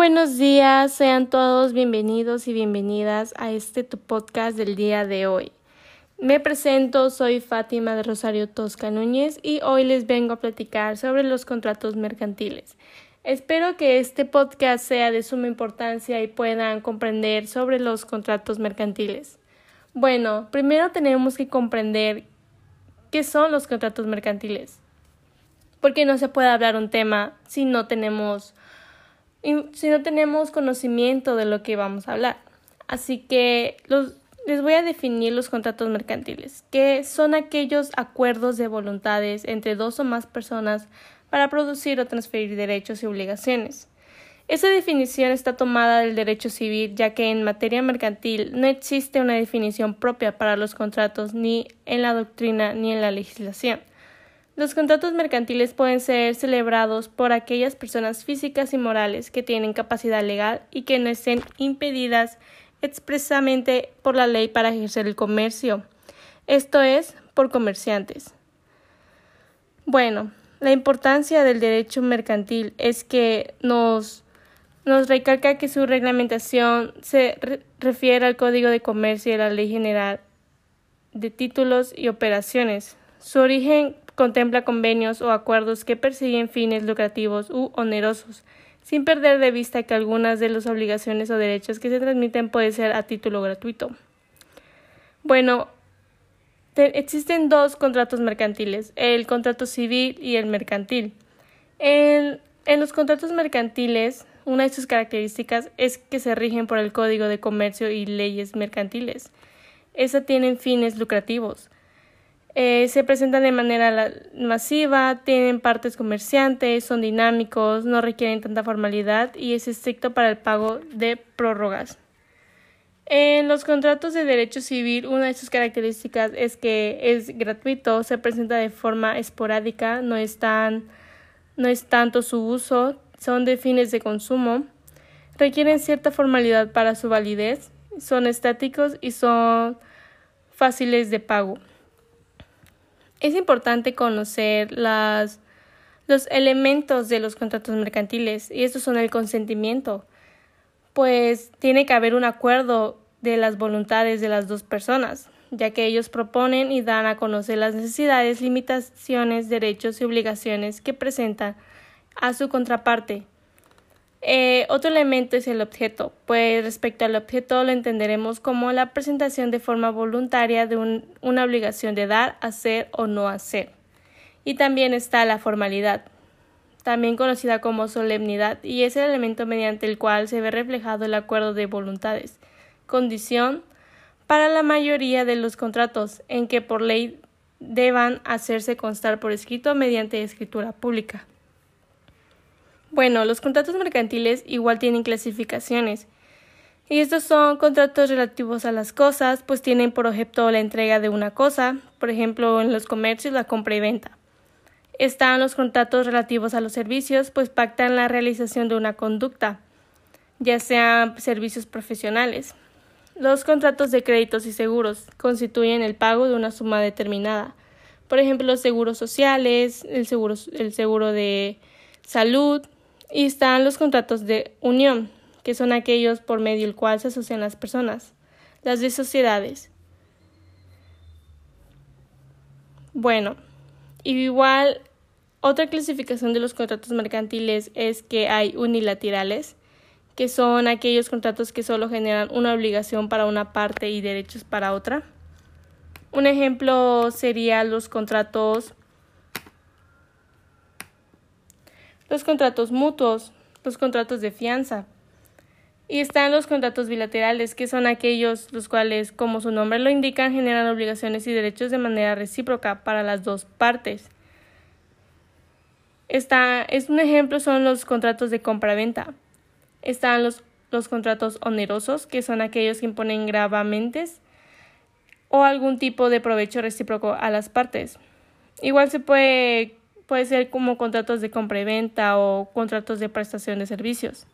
buenos días, sean todos bienvenidos y bienvenidas a este tu podcast del día de hoy. Me presento, soy Fátima de Rosario Tosca Núñez y hoy les vengo a platicar sobre los contratos mercantiles. Espero que este podcast sea de suma importancia y puedan comprender sobre los contratos mercantiles. Bueno, primero tenemos que comprender qué son los contratos mercantiles, porque no se puede hablar un tema si no tenemos si no tenemos conocimiento de lo que vamos a hablar. Así que les voy a definir los contratos mercantiles, que son aquellos acuerdos de voluntades entre dos o más personas para producir o transferir derechos y obligaciones. Esa definición está tomada del derecho civil, ya que en materia mercantil no existe una definición propia para los contratos ni en la doctrina ni en la legislación. Los contratos mercantiles pueden ser celebrados por aquellas personas físicas y morales que tienen capacidad legal y que no estén impedidas expresamente por la ley para ejercer el comercio, esto es, por comerciantes. Bueno, la importancia del derecho mercantil es que nos, nos recalca que su reglamentación se refiere al Código de Comercio y a la Ley General de Títulos y Operaciones. Su origen contempla convenios o acuerdos que persiguen fines lucrativos u onerosos, sin perder de vista que algunas de las obligaciones o derechos que se transmiten pueden ser a título gratuito. Bueno, existen dos contratos mercantiles, el contrato civil y el mercantil. En, los contratos mercantiles, una de sus características es que se rigen por el Código de Comercio y leyes mercantiles. Esas tienen fines lucrativos. Eh, se presentan de manera masiva, tienen partes comerciantes, son dinámicos, no requieren tanta formalidad y es estricto para el pago de prórrogas. En los contratos de derecho civil, una de sus características es que es gratuito, se presenta de forma esporádica, no es, no es tanto su uso, son de fines de consumo, requieren cierta formalidad para su validez, son estáticos y son fáciles de pago. Es importante conocer las, los elementos de los contratos mercantiles y estos son el consentimiento, pues tiene que haber un acuerdo de las voluntades de las dos personas, ya que ellos proponen y dan a conocer las necesidades, limitaciones, derechos y obligaciones que presentan a su contraparte eh, otro elemento es el objeto, pues respecto al objeto lo entenderemos como la presentación de forma voluntaria de una obligación de dar, hacer o no hacer. Y también está la formalidad, también conocida como solemnidad, y es el elemento mediante el cual se ve reflejado el acuerdo de voluntades, condición para la mayoría de los contratos en que por ley deban hacerse constar por escrito mediante escritura pública. Bueno, los contratos mercantiles igual tienen clasificaciones. Y estos son contratos relativos a las cosas, pues tienen por objeto la entrega de una cosa, por ejemplo, en los comercios la compra y venta. Están los contratos relativos a los servicios, pues pactan la realización de una conducta, ya sean servicios profesionales. Los contratos de créditos y seguros constituyen el pago de una suma determinada. Por ejemplo, los seguros sociales, el seguro, el seguro de salud, y están los contratos de unión, que son aquellos por medio del cual se asocian las personas, las de sociedades. Bueno, igual otra clasificación de los contratos mercantiles es que hay unilaterales, que son aquellos contratos que solo generan una obligación para una parte y derechos para otra. Un ejemplo sería los contratos los contratos mutuos, los contratos de fianza. Y están los contratos bilaterales, que son aquellos los cuales, como su nombre lo indica, generan obligaciones y derechos de manera recíproca para las dos partes. Está, es un ejemplo son los contratos de compra-venta. Están los, los contratos onerosos, que son aquellos que imponen gravamentes o algún tipo de provecho recíproco a las partes. Igual se puede Puede ser como contratos de compra y venta o contratos de prestación de servicios.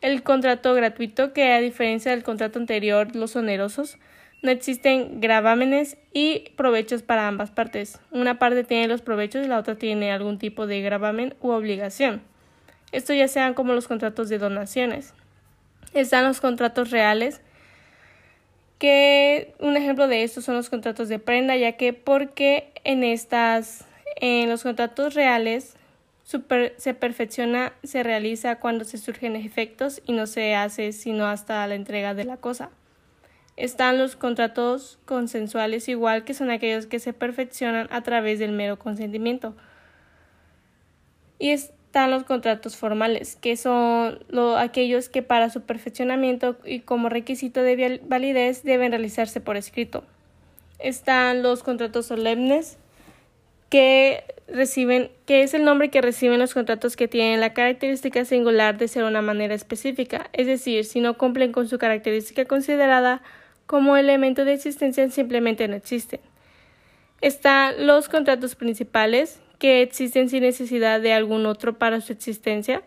El contrato gratuito, que a diferencia del contrato anterior, los onerosos, no existen gravámenes y provechos para ambas partes. Una parte tiene los provechos y la otra tiene algún tipo de gravamen u obligación. Esto ya sean como los contratos de donaciones. Están los contratos reales, que un ejemplo de esto son los contratos de prenda, ya que porque en estas, en los contratos reales se perfecciona, se realiza cuando se surgen efectos y no se hace sino hasta la entrega de la cosa. Están los contratos consensuales igual que son aquellos que se perfeccionan a través del mero consentimiento. Y están los contratos formales, que son aquellos que para su perfeccionamiento y como requisito de validez deben realizarse por escrito. Están los contratos solemnes, que reciben, que es el nombre que reciben los contratos que tienen la característica singular de ser una manera específica, es decir, si no cumplen con su característica considerada como elemento de existencia, simplemente no existen. Están los contratos principales, que existen sin necesidad de algún otro para su existencia.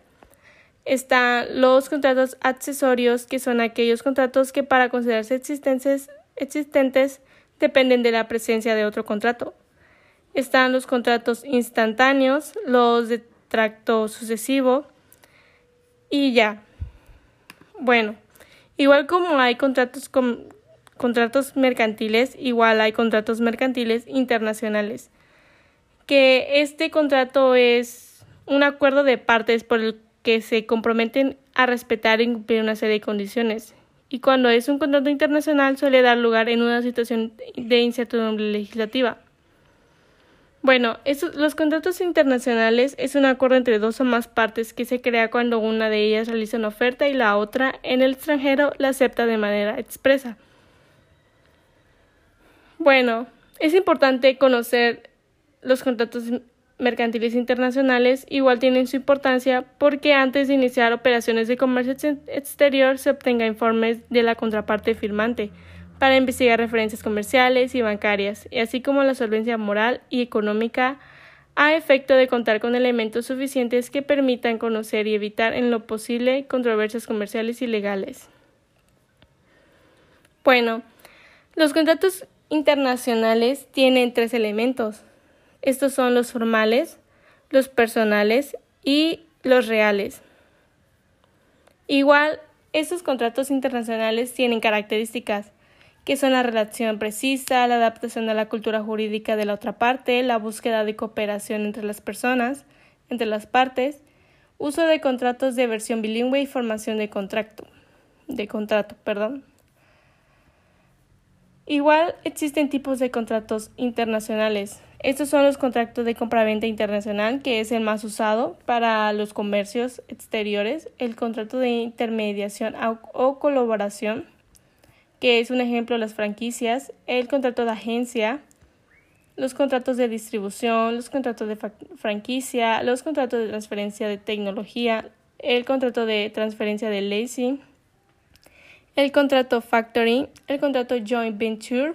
Están los contratos accesorios, que son aquellos contratos que para considerarse existentes, existentes dependen de la presencia de otro contrato están los contratos instantáneos, los de tracto sucesivo y ya. Bueno, igual como hay contratos con contratos mercantiles, igual hay contratos mercantiles internacionales. Que este contrato es un acuerdo de partes por el que se comprometen a respetar y cumplir una serie de condiciones. Y cuando es un contrato internacional suele dar lugar en una situación de incertidumbre legislativa. Bueno, los contratos internacionales es un acuerdo entre dos o más partes que se crea cuando una de ellas realiza una oferta y la otra en el extranjero la acepta de manera expresa. Bueno, es importante conocer los contratos mercantiles internacionales, igual tienen su importancia porque antes de iniciar operaciones de comercio exterior se obtenga informes de la contraparte firmante para investigar referencias comerciales y bancarias, y así como la solvencia moral y económica a efecto de contar con elementos suficientes que permitan conocer y evitar en lo posible controversias comerciales y legales. Bueno, los contratos internacionales tienen tres elementos. Estos son los formales, los personales y los reales. Igual, estos contratos internacionales tienen características que son la relación precisa, la adaptación a la cultura jurídica de la otra parte, la búsqueda de cooperación entre las personas, entre las partes, uso de contratos de versión bilingüe y formación de contrato, de contrato, perdón. Igual existen tipos de contratos internacionales. Estos son los contratos de compraventa internacional, que es el más usado para los comercios exteriores, el contrato de intermediación o colaboración, que es un ejemplo las franquicias, el contrato de agencia, los contratos de distribución, los contratos de franquicia, los contratos de transferencia de tecnología, el contrato de transferencia de leasing, el contrato factoring, el contrato joint venture,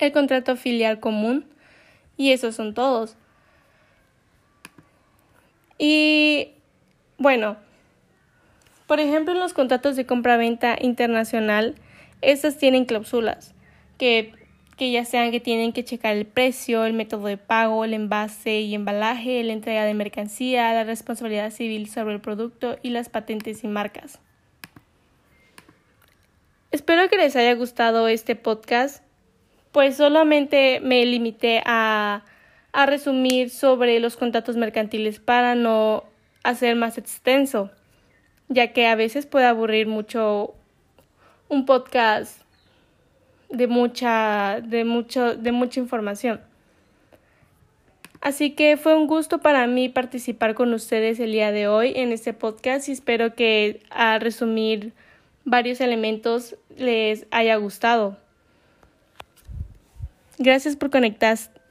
el contrato filial común, y esos son todos. Y bueno, por ejemplo, en los contratos de compra-venta internacional, estas tienen cláusulas que, que ya sean que tienen que checar el precio, el método de pago, el envase y embalaje, la entrega de mercancía, la responsabilidad civil sobre el producto y las patentes y marcas. Espero que les haya gustado este podcast, pues solamente me limité a, a resumir sobre los contratos mercantiles para no hacer más extenso, ya que a veces puede aburrir mucho un podcast de mucha, de mucho, de mucha información. Así que fue un gusto para mí participar con ustedes el día de hoy en este podcast y espero que al resumir varios elementos les haya gustado. Gracias por,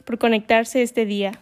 por conectarse este día.